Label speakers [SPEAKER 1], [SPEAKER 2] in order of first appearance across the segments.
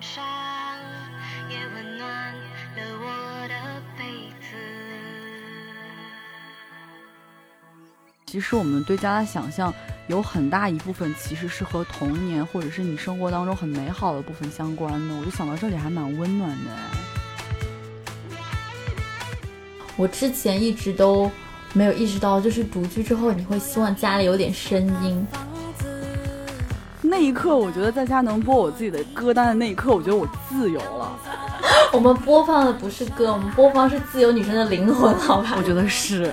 [SPEAKER 1] 上，也温暖了我的被子。
[SPEAKER 2] 其实我们对家的想象有很大一部分其实是和童年或者是你生活当中很美好的部分相关的。我就想到这里还蛮温暖的哎。
[SPEAKER 3] 我之前一直都没有意识到，就是独居之后，你会希望家里有点声音。
[SPEAKER 2] 那一刻，我觉得在家能播我自己的歌单的那一刻，我觉得我自由了。
[SPEAKER 3] 我们播放的不是歌，我们播放是自由女生的灵魂，好吧？
[SPEAKER 2] 我觉得是。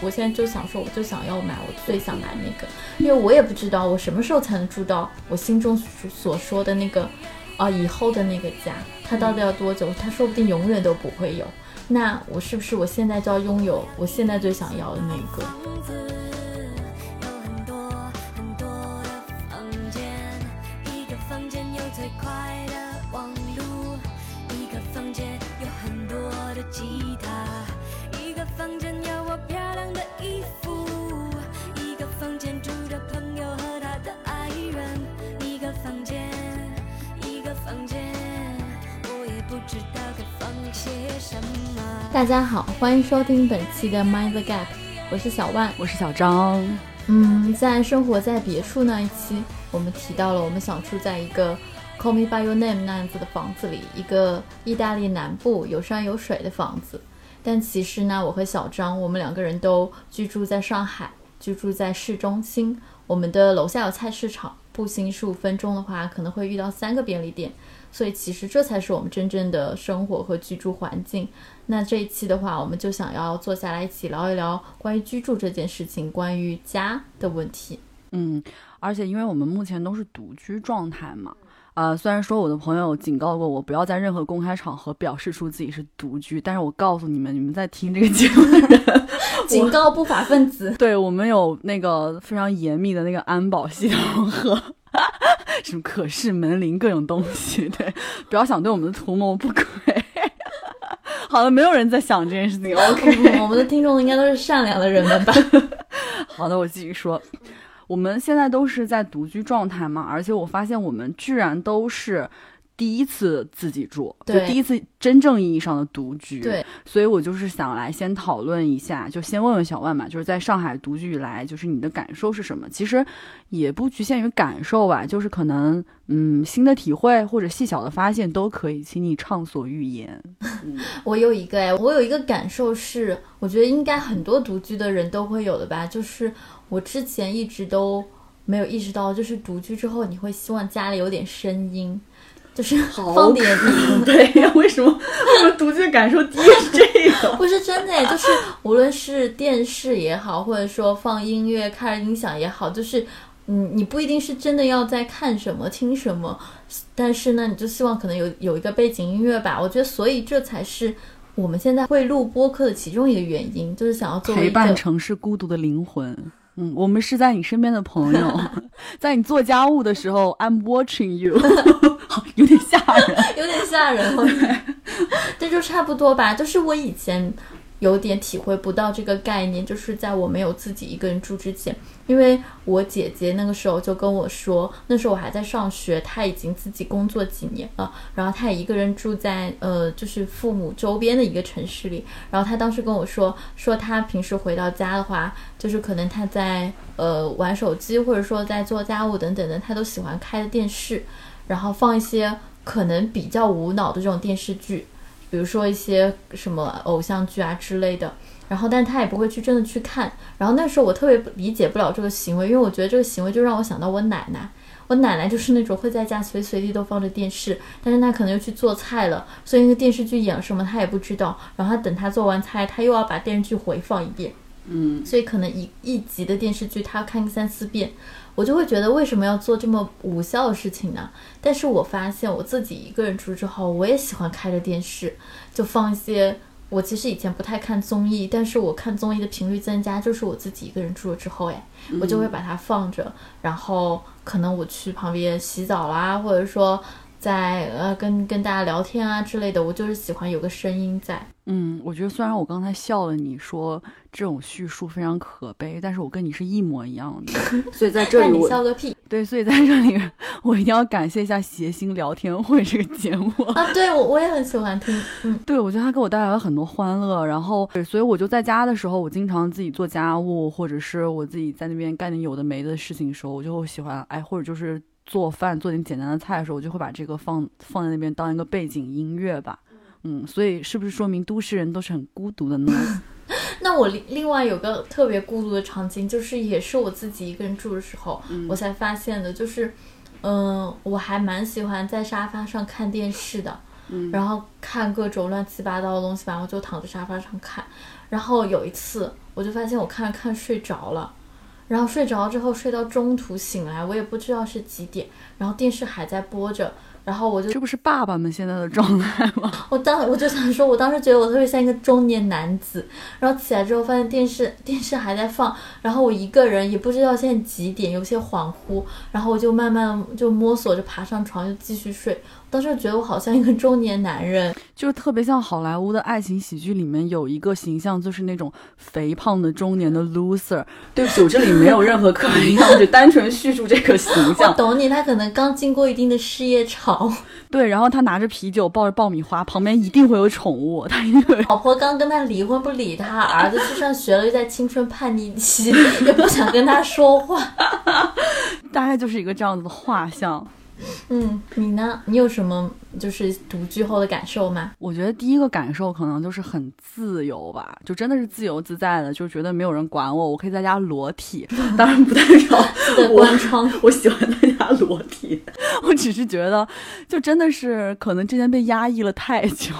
[SPEAKER 3] 我现在就想说，我就想要买我最想买那个，因为我也不知道我什么时候才能住到我心中所说的那个啊以后的那个家，它到底要多久？它说不定永远都不会有。那我是不是我现在就要拥有我现在最想要的那个？大家好，欢迎收听本期的 Mind the Gap，我是小万，
[SPEAKER 2] 我是小张。
[SPEAKER 3] 嗯，在生活在别处那一期，我们提到了我们想住在一个 Call Me by Your Name 那样子的房子里，一个意大利南部有山有水的房子。但其实呢，我和小张，我们两个人都居住在上海，居住在市中心。我们的楼下有菜市场，步行十五分钟的话，可能会遇到三个便利店。所以其实这才是我们真正的生活和居住环境。那这一期的话，我们就想要坐下来一起聊一聊关于居住这件事情，关于家的问题。
[SPEAKER 2] 嗯，而且因为我们目前都是独居状态嘛，呃，虽然说我的朋友警告过我不要在任何公开场合表示出自己是独居，但是我告诉你们，你们在听这个节目的人，
[SPEAKER 3] 警告不法分子，
[SPEAKER 2] 对我们有那个非常严密的那个安保系统和。什么可视门铃各种东西，对，不要想对我们的图谋不轨。好了，没有人在想这件事情。OK，
[SPEAKER 3] 我们的听众应该都是善良的人们吧？
[SPEAKER 2] 好的，我继续说，我们现在都是在独居状态嘛，而且我发现我们居然都是。第一次自己住，就第一次真正意义上的独居，
[SPEAKER 3] 对，
[SPEAKER 2] 所以我就是想来先讨论一下，就先问问小万嘛，就是在上海独居以来，就是你的感受是什么？其实也不局限于感受吧，就是可能嗯新的体会或者细小的发现都可以，请你畅所欲言。
[SPEAKER 3] 我有一个哎，我有一个感受是，我觉得应该很多独居的人都会有的吧，就是我之前一直都没有意识到，就是独居之后你会希望家里有点声音。就是放点
[SPEAKER 2] 对呀，为什么我们独居感受第一是这个？
[SPEAKER 3] 不是真的，就是无论是电视也好，或者说放音乐、开着音响也好，就是嗯，你不一定是真的要在看什么、听什么，但是呢，你就希望可能有有一个背景音乐吧。我觉得，所以这才是我们现在会录播客的其中一个原因，就是想要做
[SPEAKER 2] 陪伴城市孤独的灵魂。嗯，我们是在你身边的朋友，在你做家务的时候，I'm watching you，有点吓人，
[SPEAKER 3] 有点吓人，这就差不多吧，就是我以前。有点体会不到这个概念，就是在我没有自己一个人住之前，因为我姐姐那个时候就跟我说，那时候我还在上学，她已经自己工作几年了，然后她也一个人住在呃，就是父母周边的一个城市里，然后她当时跟我说，说她平时回到家的话，就是可能她在呃玩手机，或者说在做家务等等的，她都喜欢开着电视，然后放一些可能比较无脑的这种电视剧。比如说一些什么偶像剧啊之类的，然后，但他也不会去真的去看。然后那时候我特别理解不了这个行为，因为我觉得这个行为就让我想到我奶奶。我奶奶就是那种会在家随时随地都放着电视，但是她可能又去做菜了，所以那个电视剧演了什么她也不知道。然后她等她做完菜，她又要把电视剧回放一遍。
[SPEAKER 2] 嗯，
[SPEAKER 3] 所以可能一一集的电视剧他要看个三四遍。我就会觉得为什么要做这么无效的事情呢？但是我发现我自己一个人住之后，我也喜欢开着电视，就放一些。我其实以前不太看综艺，但是我看综艺的频率增加，就是我自己一个人住了之后，哎，我就会把它放着。然后可能我去旁边洗澡啦，或者说在呃跟跟大家聊天啊之类的，我就是喜欢有个声音在。
[SPEAKER 2] 嗯，我觉得虽然我刚才笑了，你说这种叙述非常可悲，但是我跟你是一模一样的，所以在这里我
[SPEAKER 3] 笑个屁
[SPEAKER 2] 对，所以在这里我一定要感谢一下谐星聊天会这个节目。
[SPEAKER 3] 啊！对我我也很喜欢听，嗯，
[SPEAKER 2] 对，我觉得它给我带来了很多欢乐，然后对，所以我就在家的时候，我经常自己做家务，或者是我自己在那边干点有的没的事情的时候，我就会喜欢哎，或者就是做饭做点简单的菜的时候，我就会把这个放放在那边当一个背景音乐吧。嗯，所以是不是说明都市人都是很孤独的呢？
[SPEAKER 3] 那我另另外有个特别孤独的场景，就是也是我自己一个人住的时候，我才发现的，就是，嗯、我还蛮喜欢在沙发上看电视的，
[SPEAKER 2] 嗯
[SPEAKER 3] 然后看各种乱七八糟的东西，然后就躺在沙发上看。然后有一次，我就发现我看着看睡着了，然后睡着之后睡到中途醒来，我也不知道是几点，然后电视还在播着。然后我就
[SPEAKER 2] 这不是爸爸们现在的状态吗？
[SPEAKER 3] 我当我就想说，我当时觉得我特别像一个中年男子，然后起来之后发现电视电视还在放，然后我一个人也不知道现在几点，有些恍惚，然后我就慢慢就摸索着爬上床，就继续睡。当时觉得我好像一个中年男人，
[SPEAKER 2] 就是特别像好莱坞的爱情喜剧里面有一个形象，就是那种肥胖的中年的 loser。对不起，我这里没有任何刻板印象，我只单纯叙述这个形
[SPEAKER 3] 我
[SPEAKER 2] 象。
[SPEAKER 3] 懂你，他可能刚经过一定的事业潮，
[SPEAKER 2] 对，然后他拿着啤酒，抱着爆米花，旁边一定会有宠物，他一定会。
[SPEAKER 3] 老婆刚跟他离婚不理他，儿子去上学了又在青春叛逆期，也不想跟他说话。
[SPEAKER 2] 大概就是一个这样子的画像。
[SPEAKER 3] 嗯，你呢？你有什么就是独居后的感受吗？
[SPEAKER 2] 我觉得第一个感受可能就是很自由吧，就真的是自由自在的，就觉得没有人管我，我可以在家裸体。当然不代表，我
[SPEAKER 3] 关窗。
[SPEAKER 2] 我喜欢在家裸体，我只是觉得，就真的是可能之前被压抑了太久。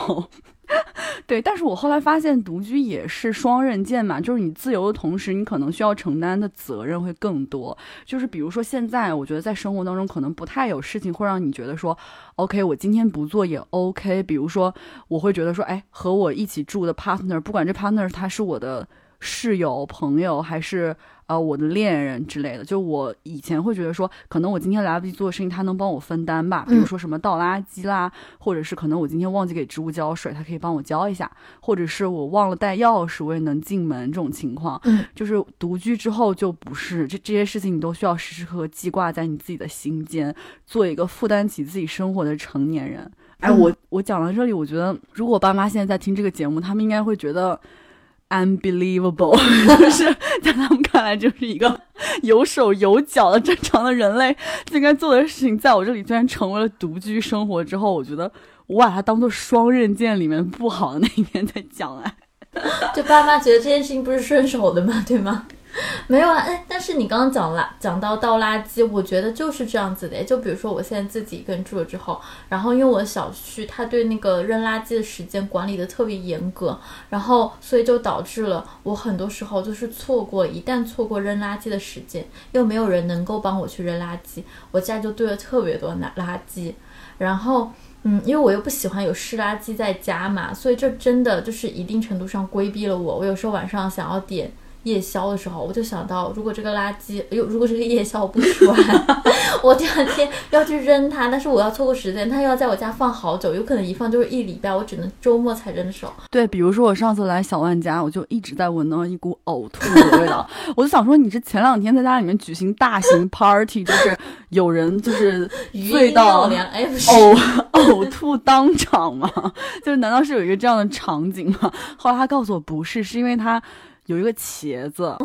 [SPEAKER 2] 对，但是我后来发现独居也是双刃剑嘛，就是你自由的同时，你可能需要承担的责任会更多。就是比如说现在，我觉得在生活当中可能不太有事情会让你觉得说，OK，我今天不做也 OK。比如说，我会觉得说，哎，和我一起住的 partner，不管这 partner 他是我的室友、朋友还是呃我的恋人之类的，就我以前会觉得说，可能我今天来不及做的事情，他能帮我分担吧，比如说什么倒垃圾啦，或者是可能我今天忘记给植物浇水，他可以帮我浇一下，或者是我忘了带钥匙，我也能进门这种情况。
[SPEAKER 3] 嗯，
[SPEAKER 2] 就是独居之后就不是这这些事情，你都需要时时刻刻记挂在你自己的心间，做一个负担起自己生活的成年人。哎，我我讲到这里，我觉得如果我爸妈现在在听这个节目，他们应该会觉得 unbelievable，就是在他们看来就是一个有手有脚的正常的人类应该做的事情，在我这里居然成为了独居生活之后，我觉得我把它当做双刃剑里面不好的那一面在讲哎。
[SPEAKER 3] 就爸妈觉得这件事情不是顺手的嘛，对吗？没有啊，哎，但是你刚刚讲垃讲到倒垃圾，我觉得就是这样子的。就比如说我现在自己一个人住了之后，然后因为我小区它对那个扔垃圾的时间管理的特别严格，然后所以就导致了我很多时候就是错过，一旦错过扔垃圾的时间，又没有人能够帮我去扔垃圾，我家就堆了特别多垃垃圾，然后。嗯，因为我又不喜欢有湿垃圾在家嘛，所以这真的就是一定程度上规避了我。我有时候晚上想要点夜宵的时候，我就想到，如果这个垃圾，有如果这个夜宵不吃完，我第二天要去扔它，但是我要错过时间，它又要在我家放好久，有可能一放就是一礼拜，我只能周末才扔手。
[SPEAKER 2] 对，比如说我上次来小万家，我就一直在闻到一股呕吐的味道，我就想说，你是前两天在家里面举行大型 party，就是有人就是 醉到，呕呕吐当场吗？就是难道是有一个这样的场景吗？后来他告诉我不是，是因为他有一个茄子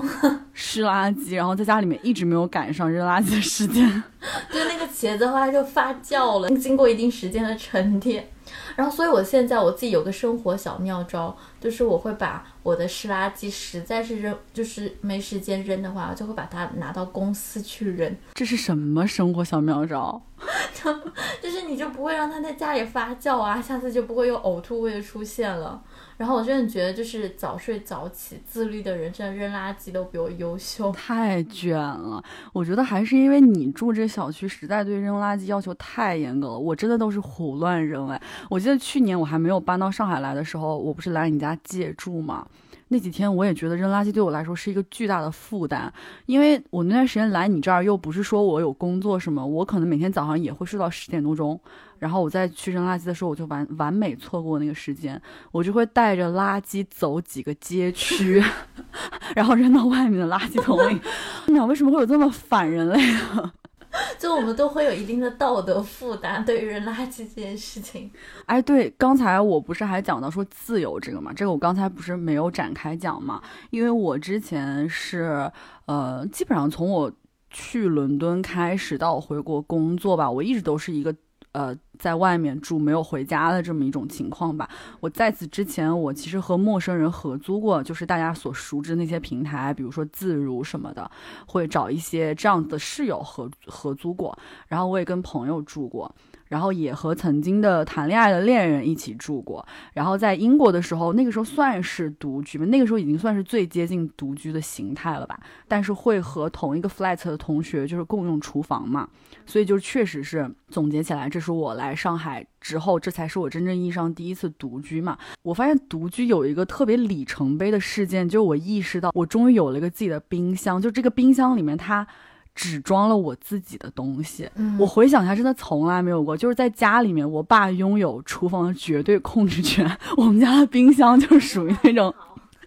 [SPEAKER 2] 湿垃圾，然后在家里面一直没有赶上扔垃圾的时间。
[SPEAKER 3] 对那个茄子后来就发酵了，经过一定时间的沉淀。然后，所以我现在我自己有个生活小妙招，就是我会把我的湿垃圾实在是扔，就是没时间扔的话，我就会把它拿到公司去扔，
[SPEAKER 2] 这是什么生活小妙招？
[SPEAKER 3] 就是你就不会让它在家里发酵啊，下次就不会有呕吐味的出现了。然后我真的觉得，就是早睡早起、自律的人，真的扔垃圾都比我优秀。
[SPEAKER 2] 太卷了，我觉得还是因为你住这小区，实在对扔垃圾要求太严格了。我真的都是胡乱扔哎。我记得去年我还没有搬到上海来的时候，我不是来你家借住嘛。那几天我也觉得扔垃圾对我来说是一个巨大的负担，因为我那段时间来你这儿又不是说我有工作什么，我可能每天早上也会睡到十点多钟，然后我再去扔垃圾的时候，我就完完美错过那个时间，我就会带着垃圾走几个街区，然后扔到外面的垃圾桶里。你俩为什么会有这么反人类啊？
[SPEAKER 3] 就我们都会有一定的道德负担，对于扔垃圾这件事情。
[SPEAKER 2] 哎，对，刚才我不是还讲到说自由这个嘛？这个我刚才不是没有展开讲嘛？因为我之前是呃，基本上从我去伦敦开始到我回国工作吧，我一直都是一个呃在外面住没有回家的这么一种情况吧。我在此之前，我其实和陌生人合租过，就是大家所熟知那些平台，比如说自如什么的，会找一些这样的室友合合租过。然后我也跟朋友住过。然后也和曾经的谈恋爱的恋人一起住过，然后在英国的时候，那个时候算是独居嘛，那个时候已经算是最接近独居的形态了吧。但是会和同一个 flat 的同学就是共用厨房嘛，所以就确实是总结起来，这是我来上海之后，这才是我真正意义上第一次独居嘛。我发现独居有一个特别里程碑的事件，就我意识到我终于有了一个自己的冰箱，就这个冰箱里面它。只装了我自己的东西。我回想一下，真的从来没有过。就是在家里面，我爸拥有厨房的绝对控制权。我们家的冰箱就是属于那种，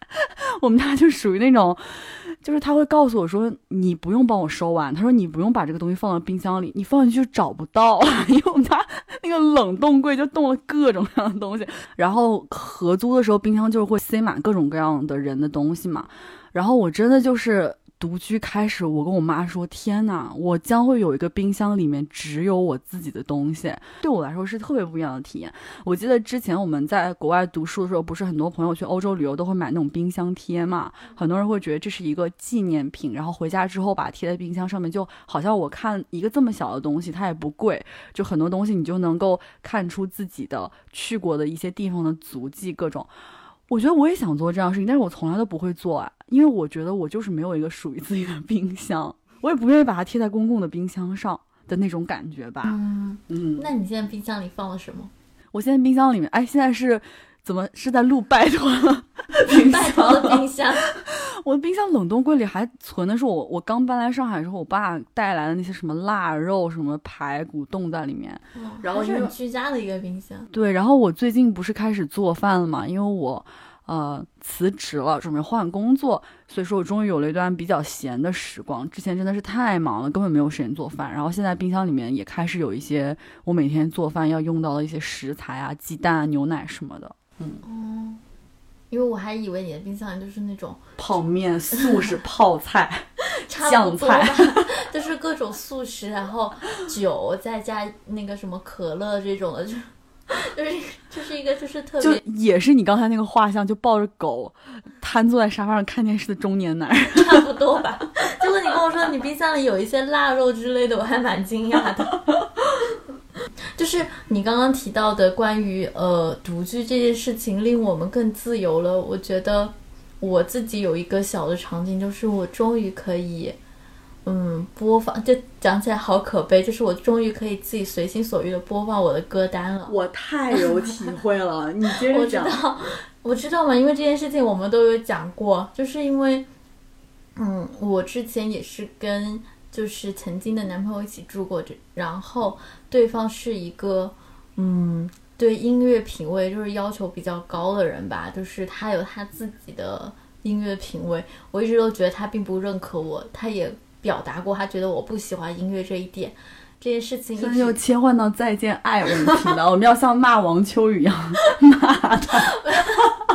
[SPEAKER 2] 我们家就属于那种，就是他会告诉我说：“你不用帮我收完。”他说：“你不用把这个东西放到冰箱里，你放进去就找不到。”因为我们家那个冷冻柜就冻了各种各样的东西。然后合租的时候，冰箱就是会塞满各种各样的人的东西嘛。然后我真的就是。独居开始，我跟我妈说：“天哪，我将会有一个冰箱，里面只有我自己的东西。”对我来说是特别不一样的体验。我记得之前我们在国外读书的时候，不是很多朋友去欧洲旅游都会买那种冰箱贴嘛？很多人会觉得这是一个纪念品，然后回家之后把它贴在冰箱上面，就好像我看一个这么小的东西，它也不贵，就很多东西你就能够看出自己的去过的一些地方的足迹，各种。我觉得我也想做这样的事情，但是我从来都不会做啊，因为我觉得我就是没有一个属于自己的冰箱，我也不愿意把它贴在公共的冰箱上的那种感觉吧。
[SPEAKER 3] 嗯嗯，那你现在冰箱里放了什么？
[SPEAKER 2] 我现在冰箱里面，哎，现在是。怎么是在录拜托？
[SPEAKER 3] 拜托的冰箱，
[SPEAKER 2] 我的冰箱冷冻柜里还存的是我我刚搬来上海时候，我爸带来的那些什么腊肉、什么排骨冻在里面。然后
[SPEAKER 3] 是很居家的一个冰箱。
[SPEAKER 2] 对，然后我最近不是开始做饭了嘛？因为我呃辞职了，准备换工作，所以说我终于有了一段比较闲的时光。之前真的是太忙了，根本没有时间做饭。然后现在冰箱里面也开始有一些我每天做饭要用到的一些食材啊，鸡蛋、啊牛奶什么的。
[SPEAKER 3] 嗯，因为我还以为你的冰箱里就是那种
[SPEAKER 2] 泡面、素食 泡菜、
[SPEAKER 3] 酱菜，就是各种素食，然后酒再加那个什么可乐这种的，就就是就是一个就是特
[SPEAKER 2] 别，就也是你刚才那个画像，就抱着狗瘫坐在沙发上看电视的中年男人，
[SPEAKER 3] 差不多吧。结果你跟我说你冰箱里有一些腊肉之类的，我还蛮惊讶的。就是你刚刚提到的关于呃独居这件事情，令我们更自由了。我觉得我自己有一个小的场景，就是我终于可以嗯播放，就讲起来好可悲，就是我终于可以自己随心所欲的播放我的歌单了。
[SPEAKER 2] 我太有体会了，你接着讲。
[SPEAKER 3] 我知道，我知道嘛，因为这件事情我们都有讲过，就是因为嗯，我之前也是跟。就是曾经的男朋友一起住过，这然后对方是一个，嗯，对音乐品味就是要求比较高的人吧，就是他有他自己的音乐品味，我一直都觉得他并不认可我，他也表达过他觉得我不喜欢音乐这一点，这件事情
[SPEAKER 2] 现在又切换到再见爱问题了，我们要像骂王秋雨一样 骂他，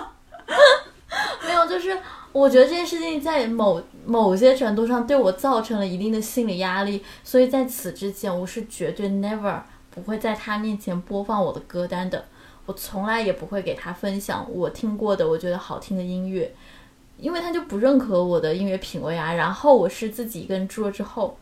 [SPEAKER 3] 没有，就是。我觉得这件事情在某某些程度上对我造成了一定的心理压力，所以在此之前，我是绝对 never 不会在他面前播放我的歌单的，我从来也不会给他分享我听过的我觉得好听的音乐，因为他就不认可我的音乐品味啊。然后我是自己一个人住了之后，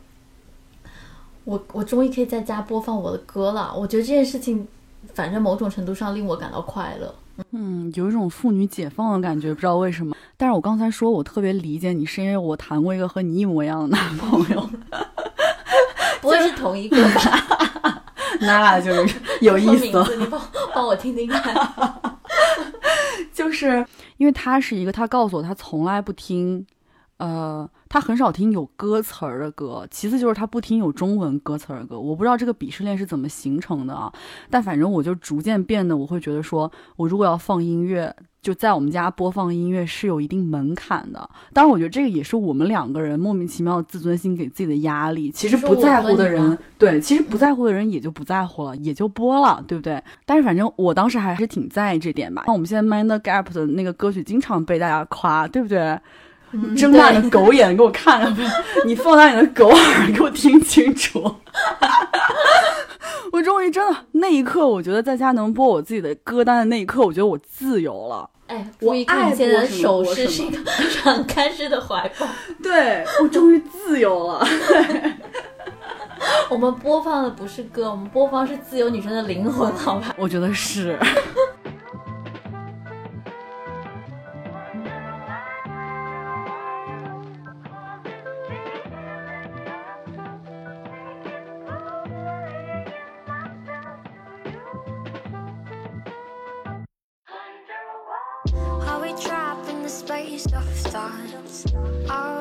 [SPEAKER 3] 我我终于可以在家播放我的歌了。我觉得这件事情，反正某种程度上令我感到快乐。
[SPEAKER 2] 嗯，有一种妇女解放的感觉，不知道为什么。但是我刚才说我特别理解你，是因为我谈过一个和你一模一样的男朋友，
[SPEAKER 3] 不会是同一个吧？
[SPEAKER 2] 那就是有意思。
[SPEAKER 3] 你帮帮我听听看。
[SPEAKER 2] 就是因为他是一个，他告诉我他从来不听。呃，他很少听有歌词儿的歌，其次就是他不听有中文歌词儿的歌。我不知道这个鄙视链是怎么形成的啊，但反正我就逐渐变得，我会觉得说，我如果要放音乐，就在我们家播放音乐是有一定门槛的。当然，我觉得这个也是我们两个人莫名其妙的自尊心给自己的压力。其实不在乎的人，对，其实不在乎的人也就不在乎了，也就播了，对不对？但是反正我当时还是挺在意这点吧。像我们现在 Mind Gap 的那个歌曲，经常被大家夸，对不对？你睁大你的狗眼给我看看，你放大你的狗耳给我听清楚。我终于真的那一刻，我觉得在家能播我自己的歌单的那一刻，我觉得我自由了。
[SPEAKER 3] 哎，注意看现在的手势是一个敞开式的怀抱。
[SPEAKER 2] 对我终于自由了。
[SPEAKER 3] 我们播放的不是歌，我们播放是自由女生的灵魂，好吧？
[SPEAKER 2] 我觉得是。soft times.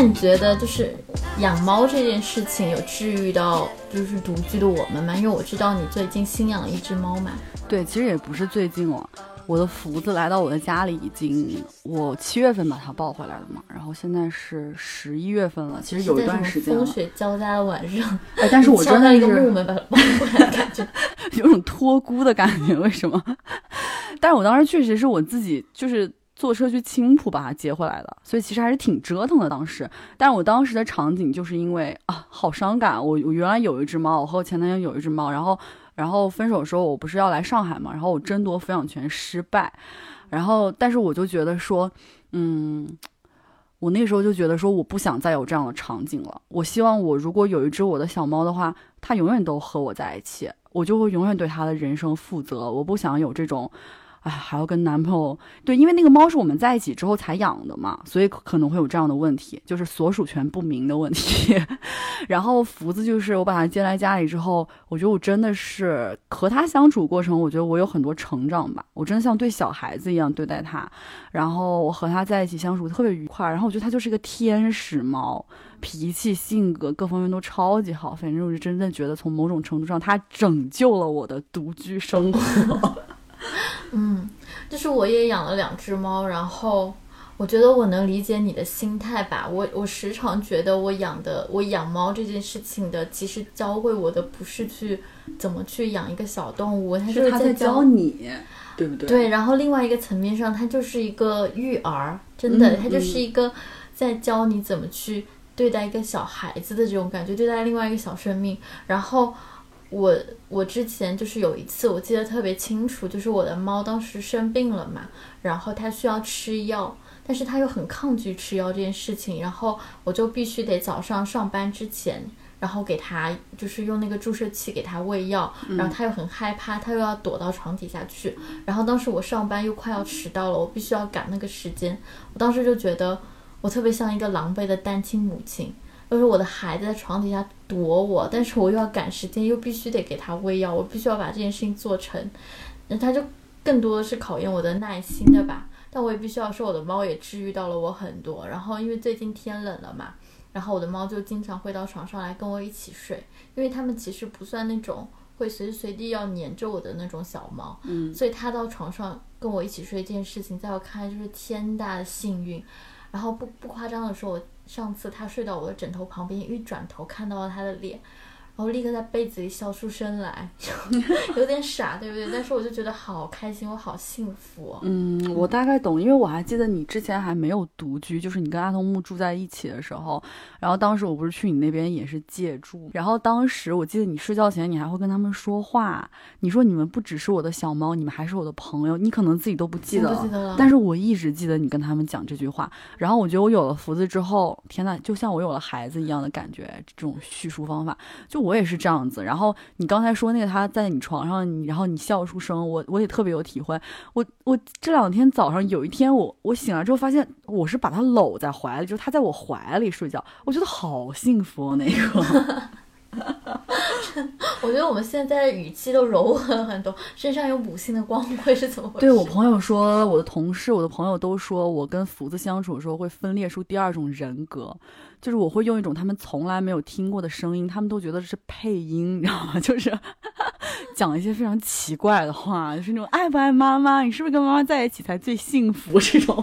[SPEAKER 3] 那你觉得就是养猫这件事情有治愈到就是独居的我们吗？因为我知道你最近新养了一只猫嘛。
[SPEAKER 2] 对，其实也不是最近了，我的福子来到我的家里已经我七月份把它抱回来的嘛，然后现在是十一月份了，其实有一段时间
[SPEAKER 3] 风雪交加的晚上，
[SPEAKER 2] 哎，但是我真的
[SPEAKER 3] 一个木门把它抱回来的感觉，
[SPEAKER 2] 有种托孤的感觉，为什么？但是我当时确实是我自己就是。坐车去青浦把它接回来的，所以其实还是挺折腾的当时。但是我当时的场景就是因为啊，好伤感。我我原来有一只猫，我和我前男友有一只猫，然后然后分手的时候我不是要来上海嘛，然后我争夺抚养权失败，然后但是我就觉得说，嗯，我那时候就觉得说我不想再有这样的场景了。我希望我如果有一只我的小猫的话，它永远都和我在一起，我就会永远对它的人生负责。我不想有这种。哎，还要跟男朋友对，因为那个猫是我们在一起之后才养的嘛，所以可能会有这样的问题，就是所属权不明的问题。然后福子就是我把它接来家里之后，我觉得我真的是和它相处过程，我觉得我有很多成长吧，我真的像对小孩子一样对待它。然后我和它在一起相处特别愉快，然后我觉得它就是一个天使猫，脾气、性格各方面都超级好。反正我就真的觉得从某种程度上，它拯救了我的独居生活。
[SPEAKER 3] 嗯，就是我也养了两只猫，然后我觉得我能理解你的心态吧。我我时常觉得我养的我养猫这件事情的，其实教会我的不是去怎么去养一个小动物，它
[SPEAKER 2] 是它
[SPEAKER 3] 在
[SPEAKER 2] 教你，对不对？
[SPEAKER 3] 对。然后另外一个层面上，它就是一个育儿，真的，它就是一个在教你怎么去对待一个小孩子的这种感觉，对待另外一个小生命，然后。我我之前就是有一次，我记得特别清楚，就是我的猫当时生病了嘛，然后它需要吃药，但是它又很抗拒吃药这件事情，然后我就必须得早上上班之前，然后给它就是用那个注射器给它喂药，然后它又很害怕，它又要躲到床底下去，然后当时我上班又快要迟到了，我必须要赶那个时间，我当时就觉得我特别像一个狼狈的单亲母亲。就是我的孩子在床底下躲我，但是我又要赶时间，又必须得给他喂药，我必须要把这件事情做成。那他就更多的是考验我的耐心的吧。但我也必须要说，我的猫也治愈到了我很多。然后因为最近天冷了嘛，然后我的猫就经常会到床上来跟我一起睡，因为它们其实不算那种会随时随地要黏着我的那种小猫，
[SPEAKER 2] 嗯，
[SPEAKER 3] 所以它到床上跟我一起睡这件事情，在我看来就是天大的幸运。然后不不夸张的说，我。上次他睡到我的枕头旁边，一转头看到了他的脸，然后立刻在被子里笑出声来，有点傻，对不对？但是我就觉得好开心，我好幸福哦。
[SPEAKER 2] 嗯，我大概懂，因为我还记得你之前还没有独居，就是你跟阿童木住在一起的时候，然后当时我不是去你那边也是借住，然后当时我记得你睡觉前你还会跟他们说话，你说你们不只是我的小猫，你们还是我的朋友，你可能自己都不记得
[SPEAKER 3] 不记得了
[SPEAKER 2] 但是我一直记得你跟他们讲这句话，然后我觉得我有了福子之后，天呐，就像我有了孩子一样的感觉，这种叙述方法，就我也是这样子。然后你刚才说那个他在你床上，你然后你笑出声，我我也特别有体会。我我这两天早上有一天我我醒来之后发现我是把他搂在怀里，就是他在我怀里睡觉，我觉得好幸福哦，那个。
[SPEAKER 3] 我觉得我们现在的语气都柔和很多，身上有母性的光辉是怎么回事？
[SPEAKER 2] 对我朋友说，我的同事、我的朋友都说我跟福子相处的时候会分裂出第二种人格，就是我会用一种他们从来没有听过的声音，他们都觉得是配音，你知道吗？就是 讲一些非常奇怪的话，就是那种爱不爱妈妈，你是不是跟妈妈在一起才最幸福 这种。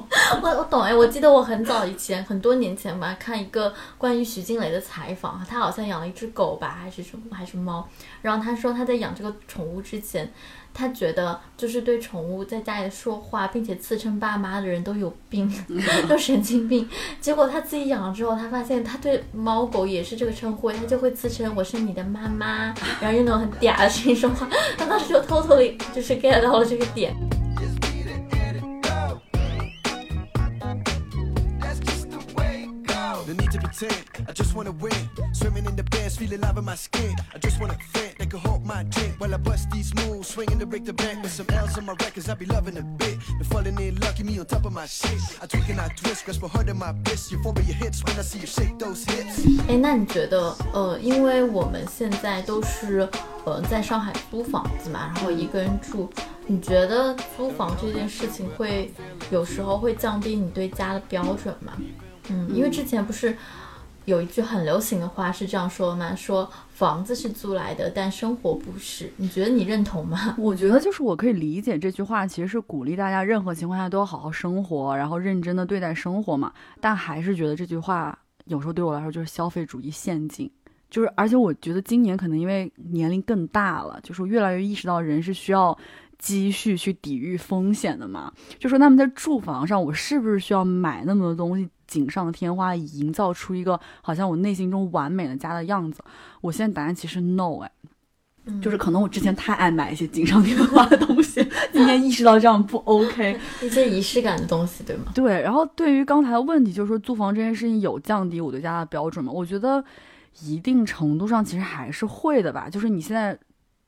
[SPEAKER 3] 我我懂哎，我记得我很早以前，很多年前吧，看一个关于徐静蕾的采访，他好像养了一只狗吧，还是什么，还是猫。然后他说他在养这个宠物之前，他觉得就是对宠物在家里说话，并且自称爸妈的人都有病，都神经病。结果他自己养了之后，他发现他对猫狗也是这个称呼，他就会自称我是你的妈妈，然后用那种很嗲的声音说话。他当时就偷偷的就是 get 到了这个点。
[SPEAKER 4] No need to pretend, I just wanna win. Swimming in the bands, feeling love in my skin. I just want a friend that can hold my drink while I bust these moves. Swinging to break the bank with some L's on my records, I be loving a bit. Been falling in lucky, me on top of my shit. I tweak and I twist, grasp a heart in my bliss. Euphoria hits when I see you shake those hips.
[SPEAKER 3] 哎，那你觉得，呃，因为我们现在都是，呃，在上海租房子嘛，然后一个人住，你觉得租房这件事情会有时候会降低你对家的标准吗？嗯，因为之前不是有一句很流行的话是这样说的吗？说房子是租来的，但生活不是。你觉得你认同吗？
[SPEAKER 2] 我觉得就是我可以理解这句话，其实是鼓励大家任何情况下都要好好生活，然后认真的对待生活嘛。但还是觉得这句话有时候对我来说就是消费主义陷阱。就是，而且我觉得今年可能因为年龄更大了，就是越来越意识到人是需要积蓄去抵御风险的嘛。就说那么在住房上，我是不是需要买那么多东西，锦上添花，以营造出一个好像我内心中完美的家的样子？我现在答案其实 no 哎。就是可能我之前太爱买一些锦上添花的东西，今天意识到这样不 OK。
[SPEAKER 3] 一些仪式感的东西，对吗？
[SPEAKER 2] 对，然后对于刚才的问题，就是说租房这件事情有降低我对家的标准吗？我觉得一定程度上其实还是会的吧。就是你现在，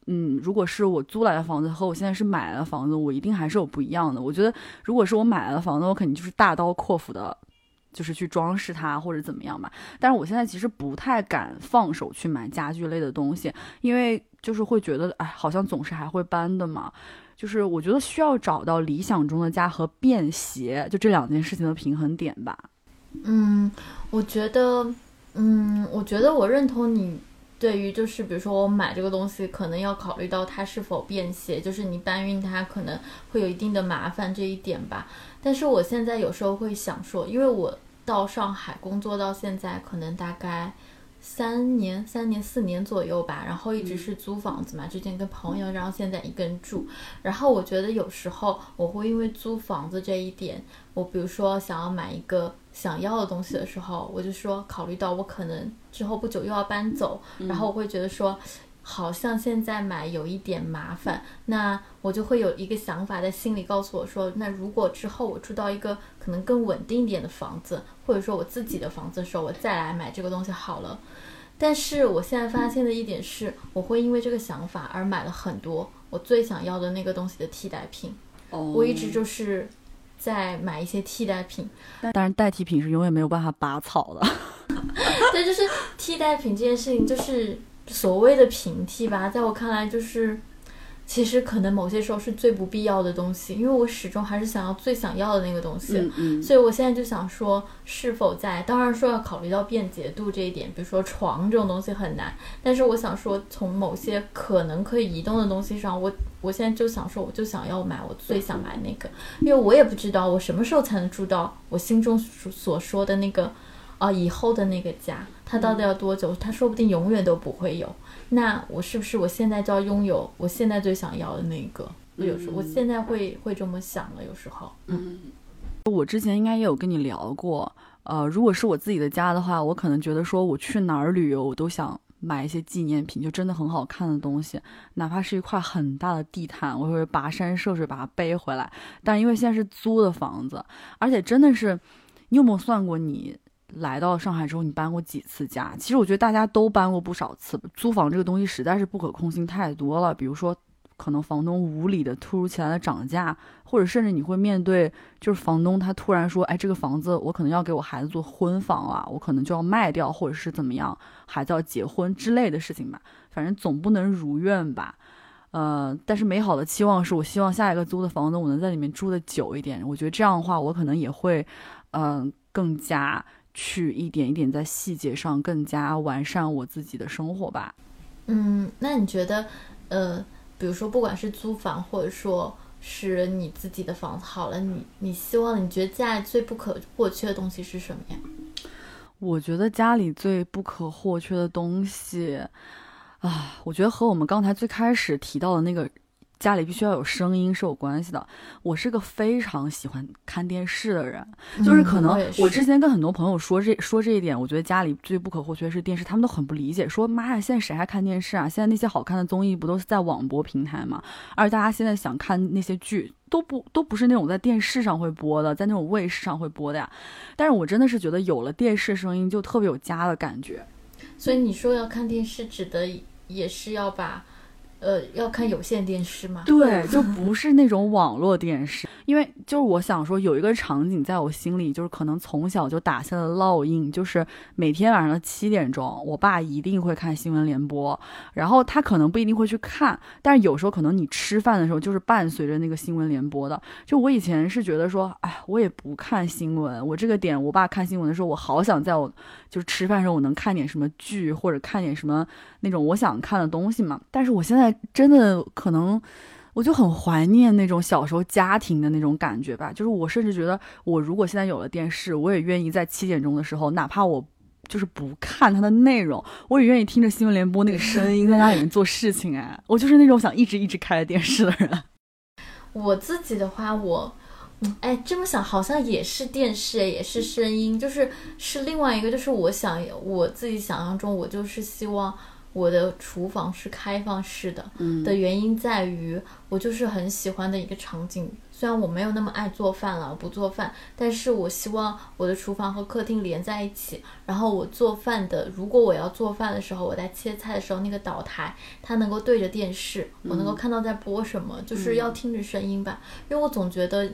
[SPEAKER 2] 嗯，如果是我租来的房子和我现在是买来的房子，我一定还是有不一样的。我觉得如果是我买来的房子，我肯定就是大刀阔斧的。就是去装饰它或者怎么样吧，但是我现在其实不太敢放手去买家具类的东西，因为就是会觉得，哎，好像总是还会搬的嘛。就是我觉得需要找到理想中的家和便携，就这两件事情的平衡点吧。
[SPEAKER 3] 嗯，我觉得，嗯，我觉得我认同你对于就是比如说我买这个东西，可能要考虑到它是否便携，就是你搬运它可能会有一定的麻烦这一点吧。但是我现在有时候会想说，因为我到上海工作到现在，可能大概三年、三年、四年左右吧，然后一直是租房子嘛，之前跟朋友，然后现在一个人住。然后我觉得有时候我会因为租房子这一点，我比如说想要买一个想要的东西的时候，我就说考虑到我可能之后不久又要搬走，然后我会觉得说。好像现在买有一点麻烦，那我就会有一个想法在心里告诉我说，那如果之后我住到一个可能更稳定一点的房子，或者说我自己的房子的时候，我再来买这个东西好了。但是我现在发现的一点是，我会因为这个想法而买了很多我最想要的那个东西的替代品。
[SPEAKER 2] 哦
[SPEAKER 3] 我一直就是在买一些替代品，
[SPEAKER 2] 但是代替品是永远没有办法拔草的。
[SPEAKER 3] 对，就是替代品这件事情，就是所谓的平替吧，在我看来，就是其实可能某些时候是最不必要的东西，因为我始终还是想要最想要的那个东西。
[SPEAKER 2] 嗯嗯，
[SPEAKER 3] 所以我现在就想说，是否在当然说要考虑到便捷度这一点，比如说床这种东西很难，但是我想说，从某些可能可以移动的东西上，我我现在就想说，我就想要买我最想买那个，因为我也不知道我什么时候才能住到我心中所所说的那个哦，以后的那个家，它到底要多久？它说不定永远都不会有。那我是不是我现在就要拥有我现在最想要的那个？有时候我现在会会这么想了，有时候。
[SPEAKER 2] 嗯我之前应该也有跟你聊过，呃，如果是我自己的家的话，我可能觉得说我去哪儿旅游，我都想买一些纪念品，就真的很好看的东西，哪怕是一块很大的地毯，我会跋山涉水把它背回来。但因为现在是租的房子，而且真的是，你有没有算过你？来到上海之后，你搬过几次家？其实我觉得大家都搬过不少次。租房这个东西实在是不可控性太多了，比如说。可能房东无理的突如其来的涨价，或者甚至你会面对，就是房东他突然说，哎，这个房子我可能要给我孩子做婚房啊，我可能就要卖掉，或者是怎么样，孩子要结婚之类的事情吧。反正总不能如愿吧。呃，但是美好的期望是我希望下一个租的房子我能在里面住的久一点。我觉得这样的话，我可能也会，嗯，更加去一点一点在细节上更加完善我自己的生活吧。
[SPEAKER 3] 嗯，那你觉得，呃？比如说，不管是租房，或者说是你自己的房子，好了，你你希望，你觉得家里最不可或缺的东西是什么呀？
[SPEAKER 2] 我觉得家里最不可或缺的东西，啊，我觉得和我们刚才最开始提到的那个。家里必须要有声音是有关系的。我是个非常喜欢看电视的人，就是可能我之前跟很多朋友说这说这一点，我觉得家里最不可或缺是电视，他们都很不理解，说妈呀，现在谁还看电视啊？现在那些好看的综艺不都是在网播平台吗？而大家现在想看那些剧都不都不是那种在电视上会播的，在那种卫视上会播的呀。但是我真的是觉得有了电视声音就特别有家的感觉。
[SPEAKER 3] 所以你说要看电视，指的也是要把。呃，要看有线电视吗？
[SPEAKER 2] 对，就不是那种网络电视，因为就是我想说，有一个场景在我心里，就是可能从小就打下了烙印，就是每天晚上的七点钟，我爸一定会看新闻联播，然后他可能不一定会去看，但是有时候可能你吃饭的时候就是伴随着那个新闻联播的。就我以前是觉得说，哎，我也不看新闻，我这个点，我爸看新闻的时候，我好想在我就是吃饭的时候，我能看点什么剧或者看点什么那种我想看的东西嘛。但是我现在。真的可能，我就很怀念那种小时候家庭的那种感觉吧。就是我甚至觉得，我如果现在有了电视，我也愿意在七点钟的时候，哪怕我就是不看它的内容，我也愿意听着新闻联播那个声音，在那里面做事情。哎，我就是那种想一直一直开着电视的人。
[SPEAKER 3] 我自己的话，我，哎，这么想好像也是电视，也是声音，就是是另外一个，就是我想我自己想象中，我就是希望。我的厨房是开放式的，的原因在于我就是很喜欢的一个场景。虽然我没有那么爱做饭了，不做饭，但是我希望我的厨房和客厅连在一起。然后我做饭的，如果我要做饭的时候，我在切菜的时候，那个岛台它能够对着电视，我能够看到在播什么，就是要听着声音吧。因为我总觉得。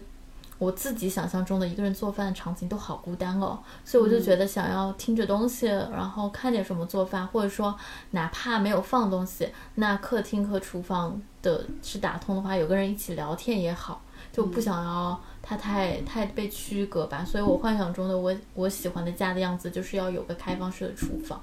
[SPEAKER 3] 我自己想象中的一个人做饭的场景都好孤单哦，所以我就觉得想要听着东西，然后看点什么做饭，或者说哪怕没有放东西，那客厅和厨房的是打通的话，有个人一起聊天也好，就不想要它太太被区隔吧。所以我幻想中的我我喜欢的家的样子，就是要有个开放式的厨房。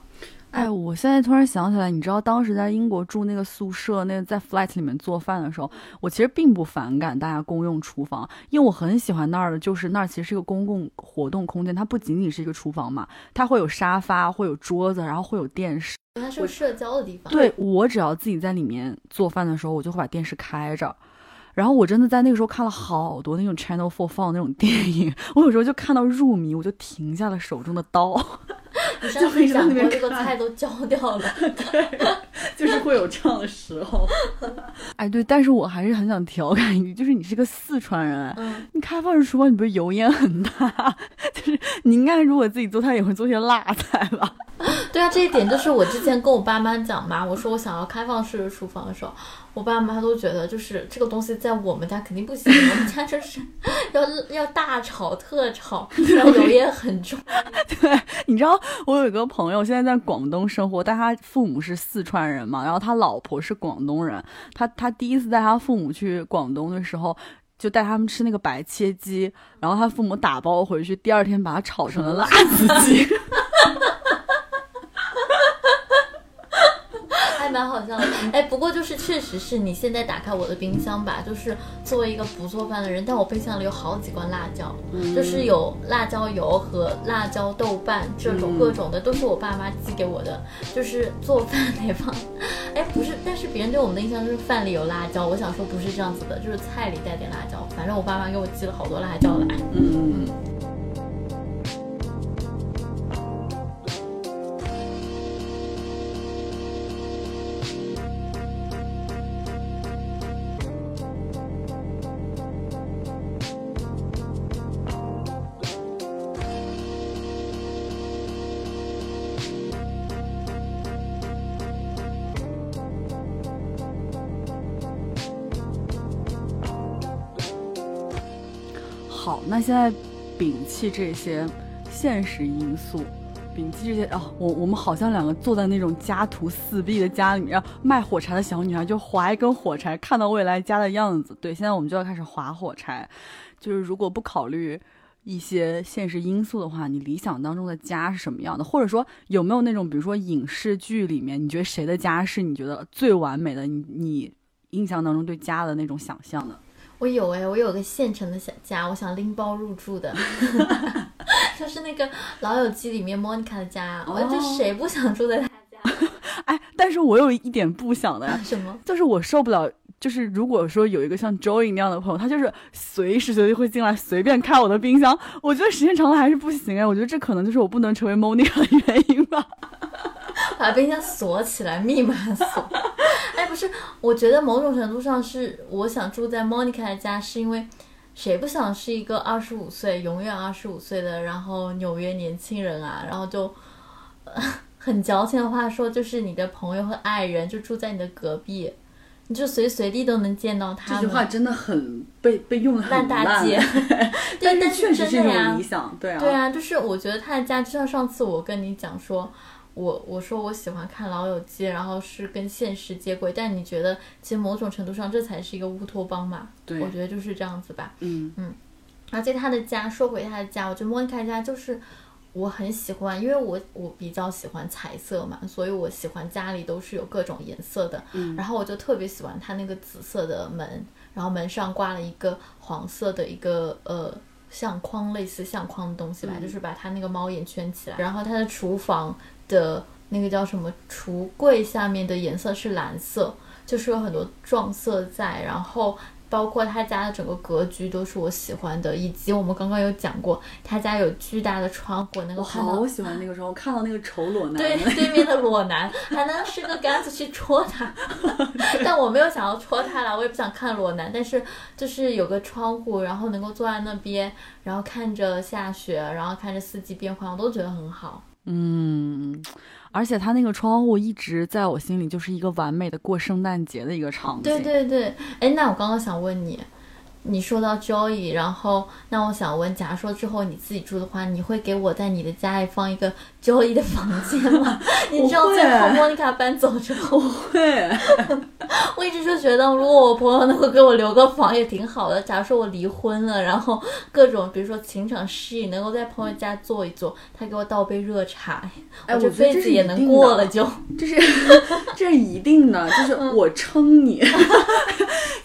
[SPEAKER 2] 哎，我现在突然想起来，你知道当时在英国住那个宿舍，那个在 flat 里面做饭的时候，我其实并不反感大家公用厨房，因为我很喜欢那儿的，就是那儿其实是一个公共活动空间，它不仅仅是一个厨房嘛，它会有沙发，会有桌子，然后会有电视，
[SPEAKER 3] 它是个社交的地方。
[SPEAKER 2] 对我只要自己在里面做饭的时候，我就会把电视开着。然后我真的在那个时候看了好多那种 Channel Four 放那种电影，我有时候就看到入迷，我就停下了手中的刀，
[SPEAKER 3] 就非常那边这个菜都焦掉了，
[SPEAKER 2] 对，就是会有这样的时候。哎，对，但是我还是很想调侃一句，就是你是个四川人，你开放式厨房，你不是油烟很大？就是你应该如果自己做菜，也会做些辣菜吧？
[SPEAKER 3] 对啊，这一点就是我之前跟我爸妈讲嘛，我说我想要开放式的厨房的时候。我爸妈都觉得，就是这个东西在我们家肯定不行，我们家就是 要要大炒特炒，然后油烟很重。
[SPEAKER 2] 对，你知道我有一个朋友现在在广东生活，但他父母是四川人嘛，然后他老婆是广东人。他他第一次带他父母去广东的时候，就带他们吃那个白切鸡，然后他父母打包回去，第二天把它炒成了辣子鸡。
[SPEAKER 3] 蛮蛮好笑的。哎，不过就是确实是你现在打开我的冰箱吧，就是作为一个不做饭的人，但我冰箱里有好几罐辣椒，就是有辣椒油和辣椒豆瓣这种
[SPEAKER 2] 嗯
[SPEAKER 3] 各种的，都是我爸妈寄给我的。就是做饭那方，哎，不是，但是别人对我们的印象就是饭里有辣椒，我想说不是这样子的，就是菜里带点辣椒。反正我爸妈给我寄了好多辣椒来。
[SPEAKER 2] 嗯，好，那现在摒弃这些现实因素，摒弃这些啊，我我们好像两个坐在那种家徒四壁的家里面，卖火柴的小女孩就划一根火柴，看到未来家的样子。对，现在我们就要开始划火柴，就是如果不考虑。一些现实因素的话，你理想当中的家是什么样的？或者说有没有那种，比如说影视剧里面，你觉得谁的家是你觉得最完美的？你你印象当中对家的那种想象的？
[SPEAKER 3] 我有哎，我有个现成的小家，我想拎包入住的，就是那个《老友记》里面莫妮卡的家，我就谁不想住在他家？
[SPEAKER 2] 哎，但是我有一点不想的呀，
[SPEAKER 3] 什么？
[SPEAKER 2] 就是我受不了。就是如果说有一个像 Joey 那样的朋友，他就是随时随地会进来，随便开我的冰箱，我觉得时间长了还是不行哎。我觉得这可能就是我不能成为 Monica 的原因吧。
[SPEAKER 3] 把冰箱锁起来，密码锁。哎，不是，我觉得某种程度上是我想住在 Monica 的家，是因为谁不想是一个二十五岁，永远二十五岁的，然后纽约年轻人啊，然后就。呃很矫情的话说，就是你的朋友和爱人就住在你的隔壁，你就随时随地都能见到他这句话。
[SPEAKER 2] 真的很被被用的
[SPEAKER 3] 烂大街，但，但
[SPEAKER 2] 确实是一种理，想，对啊，
[SPEAKER 3] 对啊，就是我觉得他的家，就像上次我跟你讲说，我我说我喜欢看《老友记》，然后是跟现实接轨，但你觉得其实某种程度上这才是一个乌托邦嘛？
[SPEAKER 2] 对
[SPEAKER 3] 我觉得就是这样子吧。
[SPEAKER 2] 嗯嗯
[SPEAKER 3] 而且他的家，说回他的家，我觉得莫妮卡家就是我很喜欢，因为我我比较喜欢彩色嘛，所以我喜欢家里都是有各种颜色的。
[SPEAKER 2] 嗯
[SPEAKER 3] 然后我就特别喜欢他那个紫色的门，然后门上挂了一个黄色的一个呃相框，类似相框的东西吧，就是把他那个猫眼圈起来。然后他的厨房的那个叫什么橱柜下面的颜色是蓝色，就是有很多撞色在，然后。包括他家的整个格局都是我喜欢的，以及我们刚刚有讲过，他家有巨大的窗户，那个
[SPEAKER 2] 我好喜欢那个时候看到那个丑裸男，
[SPEAKER 3] 对对面的裸男，还能伸个杆子去戳他，但我没有想要戳他了，我也不想看裸男，但是就是有个窗户，然后能够坐在那边，然后看着下雪，然后看着四季变换，我都觉得很好。
[SPEAKER 2] 嗯，而且他那个窗户一直在我心里就是一个完美的过圣诞节的一个场景。
[SPEAKER 3] 对对对，哎，那我刚刚想问你，你说到 Joey，然后那我想问，假如说之后你自己住的话，你会给我在你的家里放一个 Joey 的房间吗？你知道最后莫妮卡搬走之后，
[SPEAKER 2] 我会，
[SPEAKER 3] 我一直就觉得，如果我朋友能够给我留个房也挺好的。假如说我离婚了，然后各种比如说情场失意，能够在朋友家坐一坐，他给我倒杯热茶，
[SPEAKER 2] 哎，我
[SPEAKER 3] 这辈子也能过了就。
[SPEAKER 2] 这是这是一定的，就是我撑你。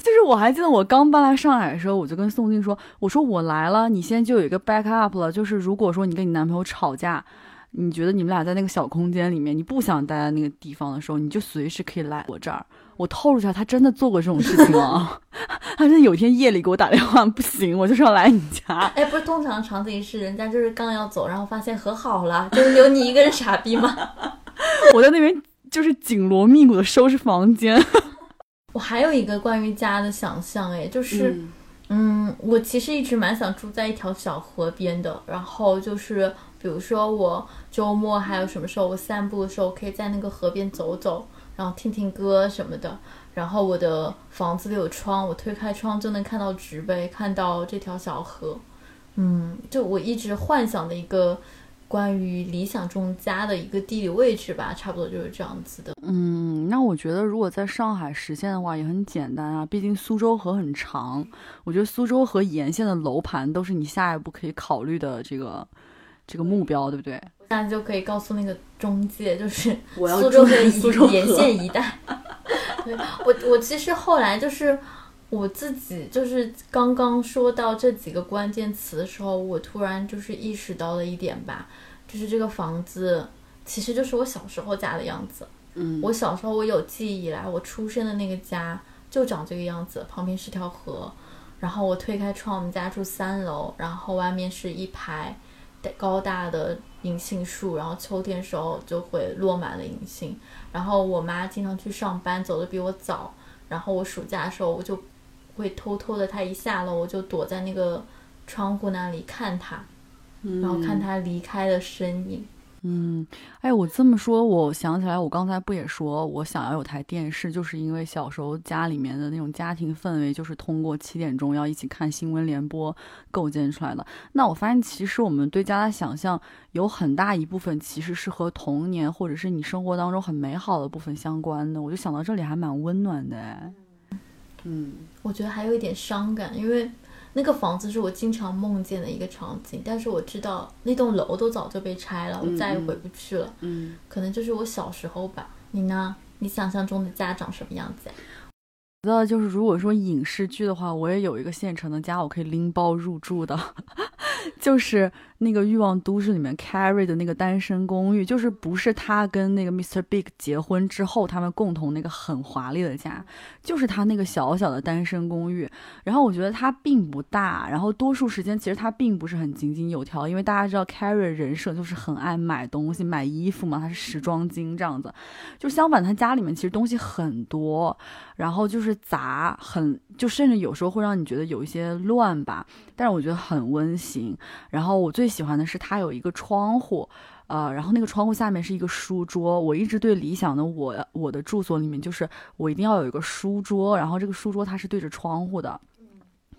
[SPEAKER 2] 就是我还记得我刚搬来上海的时候，我就跟宋静说，我说我来了，你现在就有一个 backup 了，就是如果说你跟你男朋友吵架。你觉得你们俩在那个小空间里面，你不想待在那个地方的时候，你就随时可以来我这儿。我透露一下，他真的做过这种事情啊！他真的有一天夜里给我打电话，不行，我就是要来你家。
[SPEAKER 3] 哎，不是，通常场景是人家就是刚要走，然后发现和好了，就是留你一个人傻逼吗？
[SPEAKER 2] 我在那边就是紧锣密鼓的收拾房间。
[SPEAKER 3] 我还有一个关于家的想象，哎，就是。
[SPEAKER 2] 嗯
[SPEAKER 3] 嗯，我其实一直蛮想住在一条小河边的，然后就是比如说我周末还有什么时候我散步的时候，可以在那个河边走走，然后听听歌什么的。然后我的房子里有窗，我推开窗就能看到植被，看到这条小河。嗯，就我一直幻想的一个关于理想中家的一个地理位置吧，差不多就是这样子的。
[SPEAKER 2] 嗯，那我觉得如果在上海实现的话也很简单啊，毕竟苏州河很长。我觉得苏州河沿线的楼盘都是你下一步可以考虑的这个这个目标，对不对？
[SPEAKER 3] 现在就可以告诉那个中介，就是
[SPEAKER 2] 我要
[SPEAKER 3] 苏州的
[SPEAKER 2] 苏州河
[SPEAKER 3] 沿线一带。对我，我其实后来就是我自己，就是刚刚说到这几个关键词的时候，我突然就是意识到了一点吧，就是这个房子其实就是我小时候家的样子。
[SPEAKER 2] 嗯
[SPEAKER 3] 我小时候我有记忆以来，我出生的那个家就长这个样子，旁边是条河，然后我推开窗，我们家住三楼，然后外面是一排高大的银杏树，然后秋天时候就会落满了银杏。然后我妈经常去上班，走的比我早，然后我暑假的时候我就会偷偷的，他一下楼我就躲在那个窗户那里看他，然后看他离开的身影。
[SPEAKER 2] 嗯，哎，我这么说，我想起来，我刚才不也说我想要有台电视，就是因为小时候家里面的那种家庭氛围，就是通过七点钟要一起看新闻联播构建出来的。那我发现，其实我们对家的想象有很大一部分其实是和童年或者是你生活当中很美好的部分相关的。我就想到这里还蛮温暖的，哎，嗯
[SPEAKER 3] 我觉得还有一点伤感，因为那个房子是我经常梦见的一个场景，但是我知道那栋楼都早就被拆了，我再也回不去了。
[SPEAKER 2] 嗯。
[SPEAKER 3] 可能就是我小时候吧。你呢？你想象中的家长什么样子呀？
[SPEAKER 2] 觉得就是如果说影视剧的话，我也有一个现成的家，我可以拎包入住的，就是那个《欲望都市》里面 Carrie 的那个单身公寓，就是不是他跟那个 Mr. Big 结婚之后他们共同那个很华丽的家，就是他那个小小的单身公寓。然后我觉得它并不大，然后多数时间其实它并不是很井井有条，因为大家知道 Carrie 人设就是很爱买东西、买衣服嘛，他是时装精这样子。就相反，他家里面其实东西很多，然后就是是杂，很就甚至有时候会让你觉得有一些乱吧，但是我觉得很温馨。然后我最喜欢的是它有一个窗户，呃，然后那个窗户下面是一个书桌。我一直对理想的我我的住所里面就是我一定要有一个书桌，然后这个书桌它是对着窗户的。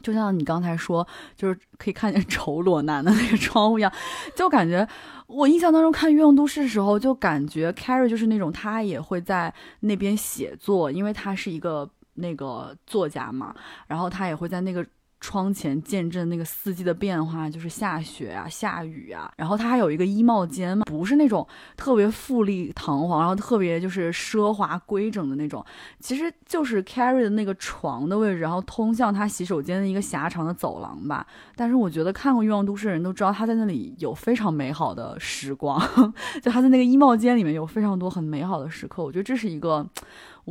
[SPEAKER 2] 就像你刚才说，就是可以看见 丑裸男的那个窗户一样，就感觉我印象当中看《欲望都市》的时候，就感觉 Carrie 就是那种他也会在那边写作，因为他是一个那个作家嘛，然后他也会在那个。窗前见证那个四季的变化，就是下雪啊、下雨啊。然后他还有一个衣帽间嘛，不是那种特别富丽堂皇，然后特别就是奢华规整的那种，其实就是 Carrie 的那个床的位置，然后通向他洗手间的一个狭长的走廊吧。但是我觉得看过《欲望都市》的人都知道，他在那里有非常美好的时光，就他在那个衣帽间里面有非常多很美好的时刻。我觉得这是一个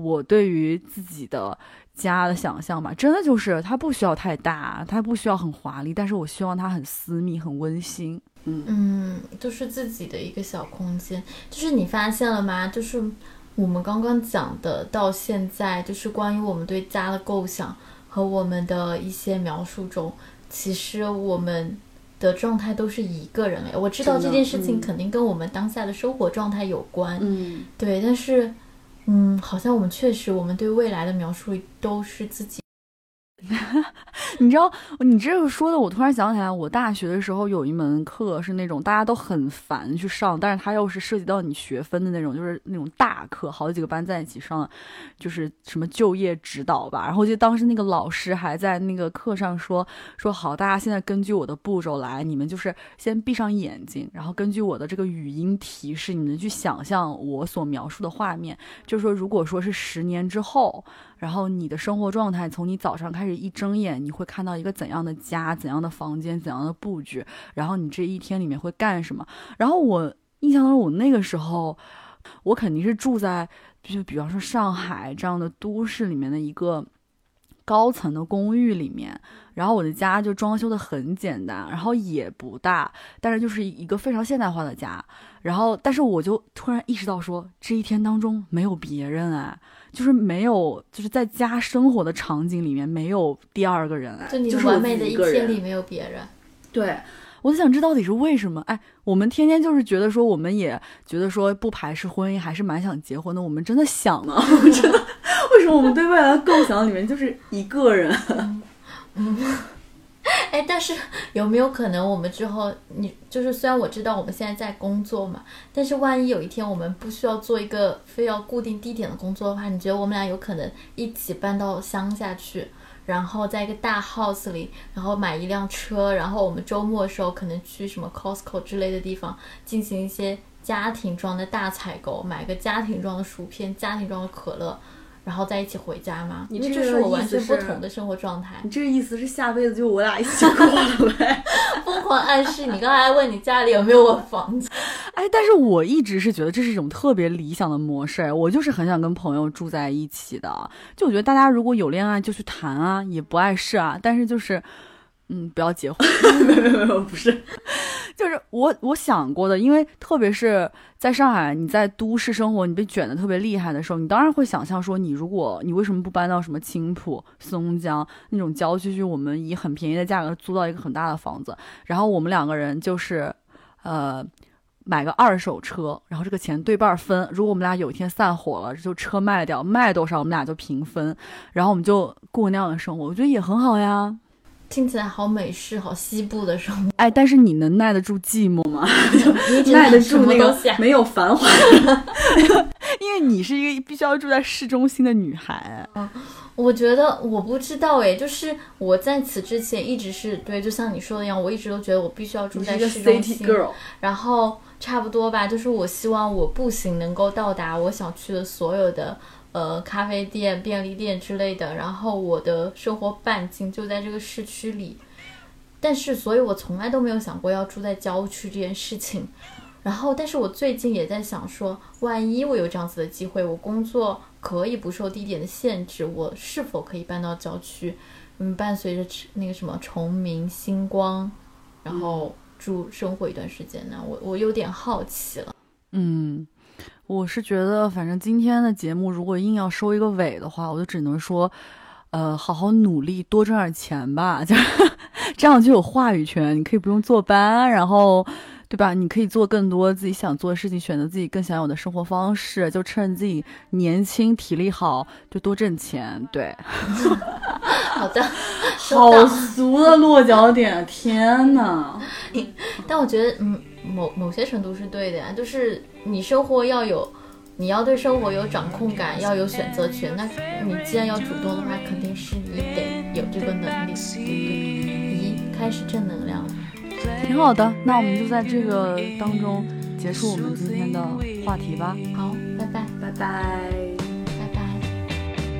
[SPEAKER 2] 我对于自己的。家的想象吧，真的就是它不需要太大，它不需要很华丽，但是我希望它很私密、很温馨。嗯
[SPEAKER 3] 嗯，就是自己的一个小空间。就是你发现了吗？就是我们刚刚讲的，到现在就是关于我们对家的构想和我们的一些描述中，其实我们的状态都是一个人哎。我知道这件事情肯定跟我们当下的生活状态有关，
[SPEAKER 2] 嗯，
[SPEAKER 3] 对，但是。嗯，好像我们确实，我们对未来的描述都是自己。
[SPEAKER 2] 你知道，你这个说的，我突然想起来，我大学的时候有一门课是那种大家都很烦去上，但是它又是涉及到你学分的那种，就是那种大课，好几个班在一起上，就是什么就业指导吧。然后我记得当时那个老师还在那个课上说说好，大家现在根据我的步骤来，你们就是先闭上眼睛，然后根据我的这个语音提示，你们去想象我所描述的画面，就是说如果说是十年之后。然后你的生活状态，从你早上开始一睁眼，你会看到一个怎样的家、怎样的房间、怎样的布局，然后你这一天里面会干什么？然后我印象当中，我那个时候，我肯定是住在，就比方说上海这样的都市里面的一个高层的公寓里面，然后我的家就装修的很简单，然后也不大，但是就是一个非常现代化的家。然后，但是我就突然意识到说，这一天当中没有别人啊。就是没有，就是在家生活的场景里面没有第二个人哎，
[SPEAKER 3] 就你
[SPEAKER 2] 是
[SPEAKER 3] 完美的一天里没有别人。
[SPEAKER 2] 对，我就想这到底是为什么？哎，我们天天就是觉得说，我们也觉得说不排斥婚姻，还是蛮想结婚的。我们真的想呢？真的，为什么我们对未来的构想里面就是一个人？
[SPEAKER 3] 嗯。哎，但是有没有可能我们之后，你就是虽然我知道我们现在在工作嘛，但是万一有一天我们不需要做一个非要固定地点的工作的话，你觉得我们俩有可能一起搬到乡下去，然后在一个大 house 里，然后买一辆车，然后我们周末的时候可能去什么 Costco 之类的地方进行一些家庭装的大采购，买个家庭装的薯片、家庭装的可乐，然后再一起回家吗？
[SPEAKER 2] 你这个
[SPEAKER 3] 这是我完全不同的生活状态。
[SPEAKER 2] 你这个意思是下辈子就我俩一起过了呗？
[SPEAKER 3] 疯狂暗示你，刚才问你家里有没有我房子，
[SPEAKER 2] 哎，但是我一直是觉得这是一种特别理想的模式，我就是很想跟朋友住在一起的。就我觉得大家如果有恋爱就去谈啊，也不碍事啊，但是就是，嗯，不要结婚，没有没有没有，不是，就是我我想过的，因为特别是在上海，你在都市生活，你被卷的特别厉害的时候，你当然会想象说，你如果你为什么不搬到什么青浦、松江那种郊区去，我们以很便宜的价格租到一个很大的房子，然后我们两个人就是，呃。买个二手车，然后这个钱对半分。如果我们俩有一天散伙了，就车卖掉，卖多少我们俩就平分，然后我们就过那样的生活，我觉得也很好呀。
[SPEAKER 3] 听起来好美式、好西部的生活。
[SPEAKER 2] 哎，但是你能耐得住寂寞吗？
[SPEAKER 3] 你
[SPEAKER 2] 耐得住那个？没有繁华，因为你是一个必须要住在市中心的女孩。
[SPEAKER 3] 我觉得我不知道哎，就是我在此之前一直是对，就像你说的一样，我一直都觉得我必须要住在市中
[SPEAKER 2] city
[SPEAKER 3] 心
[SPEAKER 2] ，girl，
[SPEAKER 3] 然后差不多吧，就是我希望我步行能够到达我想去的所有的呃咖啡店、便利店之类的，然后我的生活半径就在这个市区里。但是，所以我从来都没有想过要住在郊区这件事情。然后，但是我最近也在想说，万一我有这样子的机会，我工作可以不受地点的限制，我是否可以搬到郊区？嗯，伴随着那个什么崇明、星光，然后住生活一段时间呢？我我有点好奇了。
[SPEAKER 2] 嗯，我是觉得，反正今天的节目如果硬要收一个尾的话，我就只能说，呃，好好努力，多赚点钱吧，这样 这样就有话语权，你可以不用坐班，然后。对吧？你可以做更多自己想做的事情，选择自己更想有的生活方式。就趁自己年轻、体力好，就多挣钱。对，
[SPEAKER 3] 好的，
[SPEAKER 2] 好。俗的落脚点，天哪！
[SPEAKER 3] 但我觉得，嗯，某某些程度是对的呀，就是你生活要有，你要对生活有掌控感，要有选择权。那你既然要主动的话，肯定是你得有这个能力，对不对？咦，开始正能量了。
[SPEAKER 2] 挺好的，那我们就在这个当中结束我们今天的话题吧。
[SPEAKER 3] 好，拜拜，
[SPEAKER 2] 拜拜。
[SPEAKER 3] 拜拜。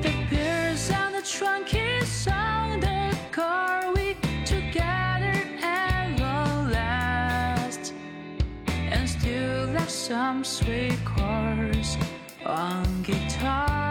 [SPEAKER 5] The beers on the trunk is on the car. We together and will last, and still have some sweet chords on guitar.